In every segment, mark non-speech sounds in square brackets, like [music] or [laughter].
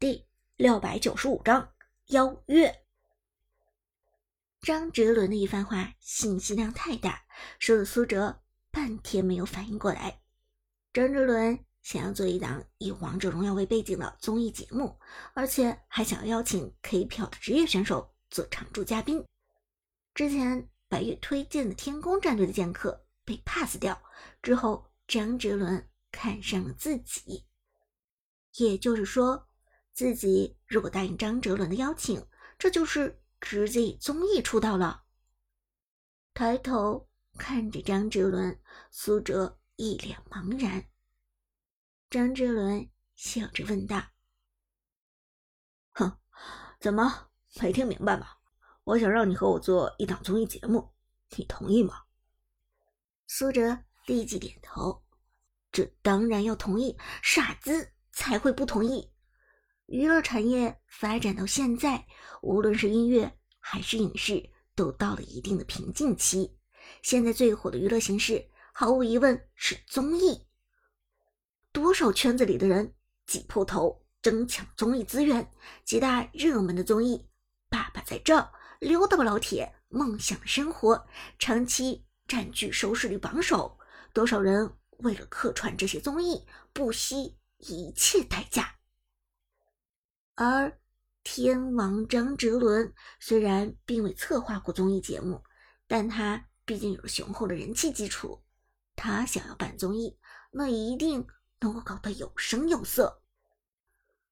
第六百九十五章邀约。张哲伦的一番话信息量太大，说的苏哲半天没有反应过来。张哲伦想要做一档以王者荣耀为背景的综艺节目，而且还想要邀请 K 票的职业选手做常驻嘉宾。之前白月推荐的天宫战队的剑客被 pass 掉之后，张哲伦看上了自己，也就是说。自己如果答应张哲伦的邀请，这就是直接以综艺出道了。抬头看着张哲伦，苏哲一脸茫然。张哲伦笑着问道：“哼，怎么没听明白吗？我想让你和我做一档综艺节目，你同意吗？”苏哲立即点头：“这当然要同意，傻子才会不同意。”娱乐产业发展到现在，无论是音乐还是影视，都到了一定的瓶颈期。现在最火的娱乐形式，毫无疑问是综艺。多少圈子里的人挤破头争抢综艺资源，几大热门的综艺，《爸爸在这》《溜达吧老铁》《梦想生活》，长期占据收视率榜首。多少人为了客串这些综艺，不惜一切代价。而天王张哲伦虽然并未策划过综艺节目，但他毕竟有着雄厚的人气基础。他想要办综艺，那一定能够搞得有声有色。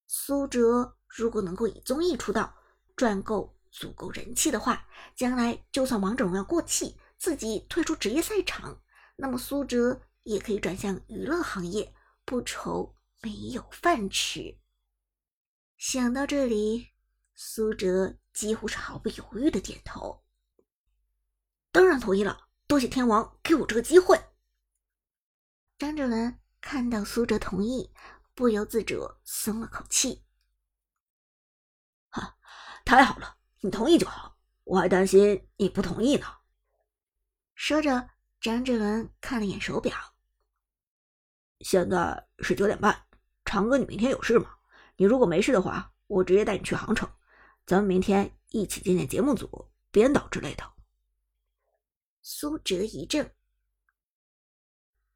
苏哲如果能够以综艺出道，赚够足够人气的话，将来就算王者荣耀过气，自己退出职业赛场，那么苏哲也可以转向娱乐行业，不愁没有饭吃。想到这里，苏哲几乎是毫不犹豫的点头。当然同意了，多谢天王给我这个机会。张志伦看到苏哲同意，不由自主松了口气。哈，太好了，你同意就好，我还担心你不同意呢。说着，张志伦看了眼手表，现在是九点半。长哥，你明天有事吗？你如果没事的话，我直接带你去杭城，咱们明天一起见见节目组、编导之类的。苏哲一怔，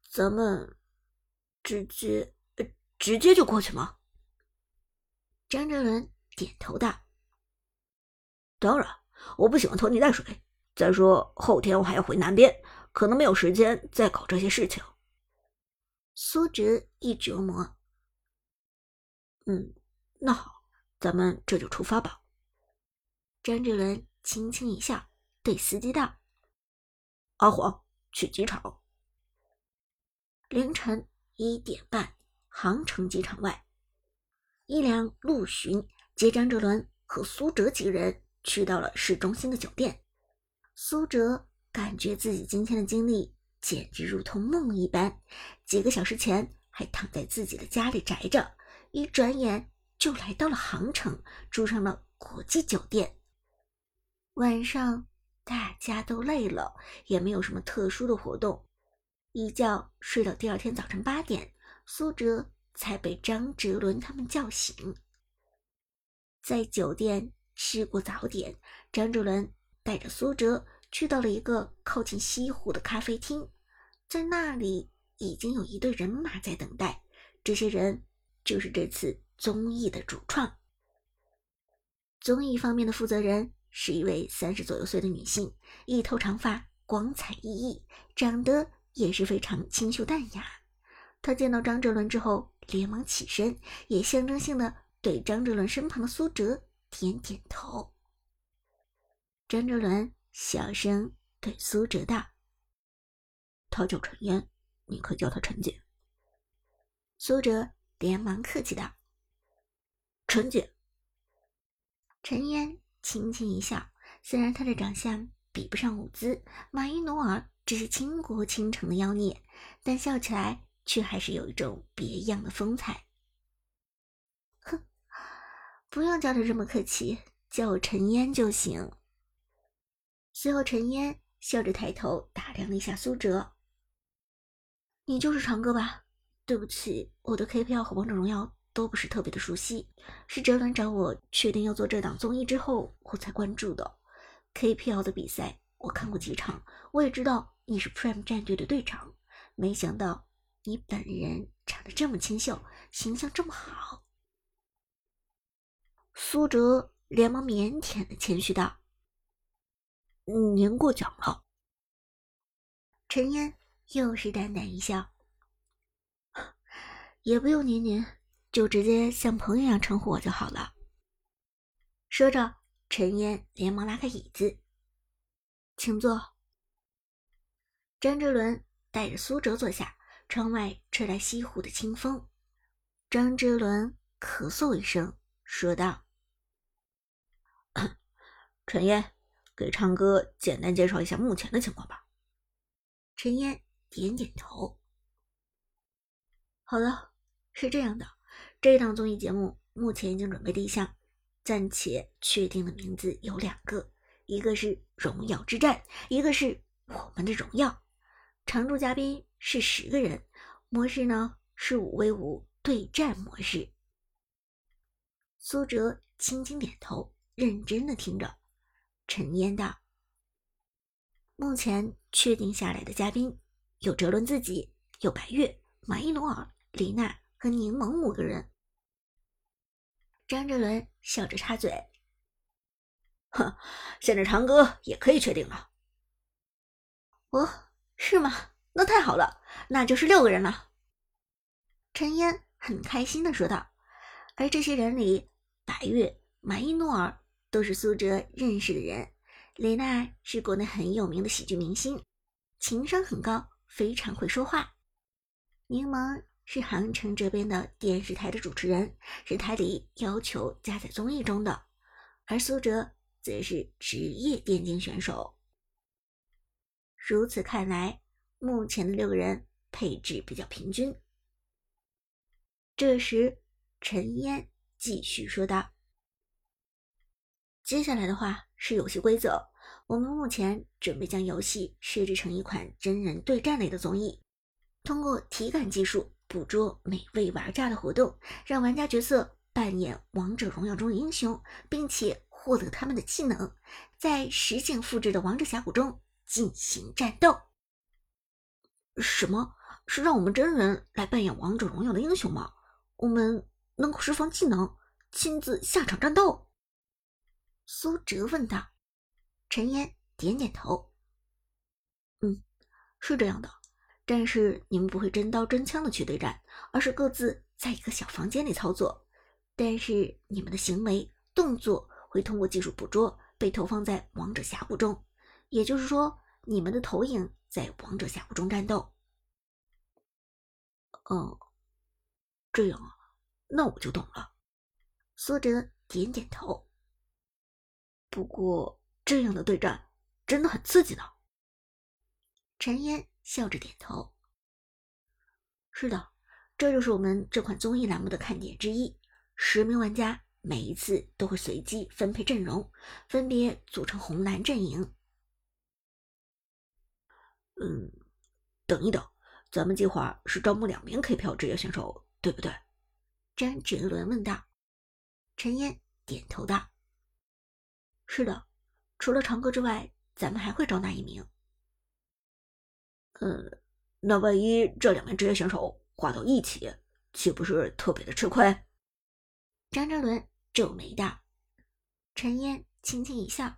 咱们直接直接就过去吗？张哲伦点头道：“当然，我不喜欢拖泥带水。再说后天我还要回南边，可能没有时间再搞这些事情。”苏哲一琢磨。嗯，那好，咱们这就出发吧。张哲伦轻轻一笑，对司机道：“阿黄，去机场。”凌晨一点半，杭城机场外，一辆陆巡接张哲伦和苏哲几人去到了市中心的酒店。苏哲感觉自己今天的经历简直如同梦一般，几个小时前还躺在自己的家里宅着。一转眼就来到了杭城，住上了国际酒店。晚上大家都累了，也没有什么特殊的活动，一觉睡到第二天早晨八点，苏哲才被张哲伦他们叫醒。在酒店吃过早点，张哲伦带着苏哲去到了一个靠近西湖的咖啡厅，在那里已经有一队人马在等待，这些人。就是这次综艺的主创。综艺方面的负责人是一位三十左右岁的女性，一头长发，光彩熠熠，长得也是非常清秀淡雅。她见到张哲伦之后，连忙起身，也象征性的对张哲伦身旁的苏哲点点头。张哲伦小声对苏哲道：“她叫陈烟，你可以叫她陈姐。”苏哲。连忙客气道：“陈姐。”陈嫣轻轻一笑，虽然她的长相比不上舞姿、马伊努尔这些倾国倾城的妖孽，但笑起来却还是有一种别样的风采。哼，不用叫他这么客气，叫我陈嫣就行。随后，陈嫣笑着抬头打量了一下苏哲：“你就是长歌吧？”对不起，我对 KPL 和王者荣耀都不是特别的熟悉，是哲伦找我确定要做这档综艺之后，我才关注的。KPL 的比赛我看过几场，我也知道你是 Prime 战队的队长，没想到你本人长得这么清秀，形象这么好。苏哲连忙腼腆的谦虚道：“您过奖了。”陈烟又是淡淡一笑：“也不用您您，就直接像朋友一样称呼我就好了。”说着，陈烟连忙拉开椅子：“请坐。”张哲伦带着苏哲坐下，窗外吹来西湖的清风。张哲伦咳嗽一声，说道。陈烟，给昌哥简单介绍一下目前的情况吧。陈烟点点头。好了，是这样的，这档综艺节目目前已经准备立项，暂且确定的名字有两个，一个是《荣耀之战》，一个是我们的荣耀。常驻嘉宾是十个人，模式呢是五 v 五对战模式。苏哲轻轻点头，认真的听着。陈烟道：“目前确定下来的嘉宾有哲伦自己，有白月、马伊努尔、李娜和柠檬五个人。”张哲伦笑着插嘴：“哼，现在长歌也可以确定了。”“哦，是吗？那太好了，那就是六个人了。”陈烟很开心的说道。而这些人里，白月、马伊诺尔。都是苏哲认识的人。雷娜是国内很有名的喜剧明星，情商很高，非常会说话。柠檬是杭城这边的电视台的主持人，是台里要求加在综艺中的。而苏哲则是职业电竞选手。如此看来，目前的六个人配置比较平均。这时，陈烟继续说道。接下来的话是游戏规则。我们目前准备将游戏设置成一款真人对战类的综艺，通过体感技术捕捉每位玩家的活动，让玩家角色扮演王者荣耀中的英雄，并且获得他们的技能，在实景复制的王者峡谷中进行战斗。什么是让我们真人来扮演王者荣耀的英雄吗？我们能够释放技能，亲自下场战斗？苏哲问道：“陈岩点点头，嗯，是这样的。但是你们不会真刀真枪的去对战，而是各自在一个小房间里操作。但是你们的行为动作会通过技术捕捉，被投放在王者峡谷中。也就是说，你们的投影在王者峡谷中战斗。哦，这样啊，那我就懂了。”苏哲点点头。不过，这样的对战真的很刺激呢。陈烟笑着点头：“是的，这就是我们这款综艺栏目的看点之一。十名玩家每一次都会随机分配阵容，分别组成红蓝阵营。”嗯，等一等，咱们计划是招募两名 KPL 职业选手，对不对？詹哲伦问道。陈烟点头道。是的，除了长歌之外，咱们还会招纳一名。嗯，那万一这两名职业选手挂到一起，岂不是特别的吃亏？张哲伦皱眉道。陈烟轻轻一笑：“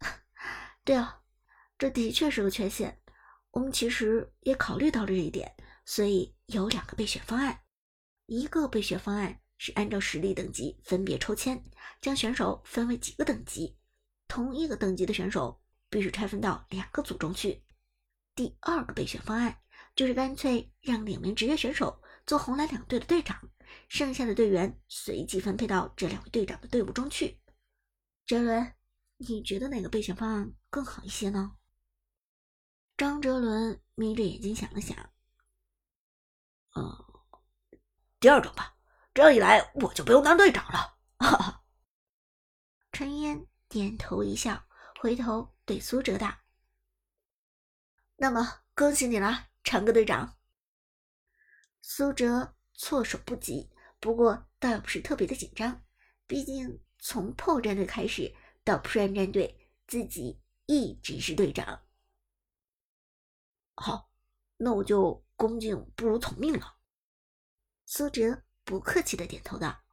[laughs] 对哦，这的确是个缺陷。我们其实也考虑到了这一点，所以有两个备选方案。一个备选方案。”是按照实力等级分别抽签，将选手分为几个等级，同一个等级的选手必须拆分到两个组中去。第二个备选方案就是干脆让两名职业选手做红蓝两队的队长，剩下的队员随机分配到这两位队长的队伍中去。哲伦，你觉得哪个备选方案更好一些呢？张哲伦眯着眼睛想了想，嗯，第二种吧。这样一来，我就不用当队长了。哈哈。陈烟点头一笑，回头对苏哲道：“那么恭喜你了，长歌队长。”苏哲措手不及，不过倒也不是特别的紧张，毕竟从破战队开始到 pre 战队，自己一直是队长。好，那我就恭敬不如从命了。苏哲不客气的点头道。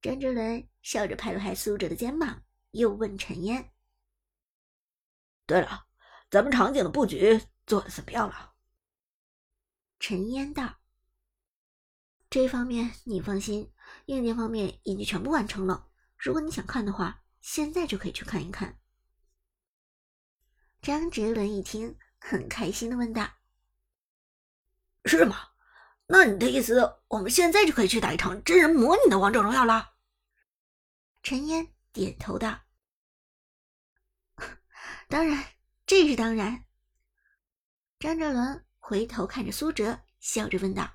张哲伦笑着拍了拍苏哲的肩膀，又问陈烟：“对了，咱们场景的布局做的怎么样了？”陈烟道：“这方面你放心，硬件方面已经全部完成了。如果你想看的话，现在就可以去看一看。”张哲伦一听，很开心的问道：“是吗？那你的意思，我们现在就可以去打一场真人模拟的王者荣耀了？”陈烟点头道：“当然，这是当然。”张哲伦回头看着苏哲，笑着问道：“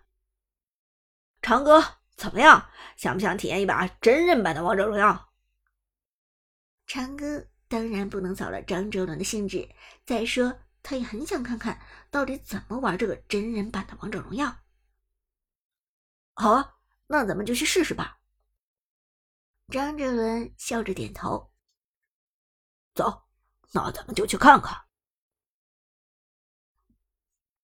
长哥，怎么样？想不想体验一把真人版的王者荣耀？”长哥当然不能扫了张哲伦的兴致，再说他也很想看看到底怎么玩这个真人版的王者荣耀。好啊，那咱们就去试试吧。张哲伦笑着点头：“走，那咱们就去看看。”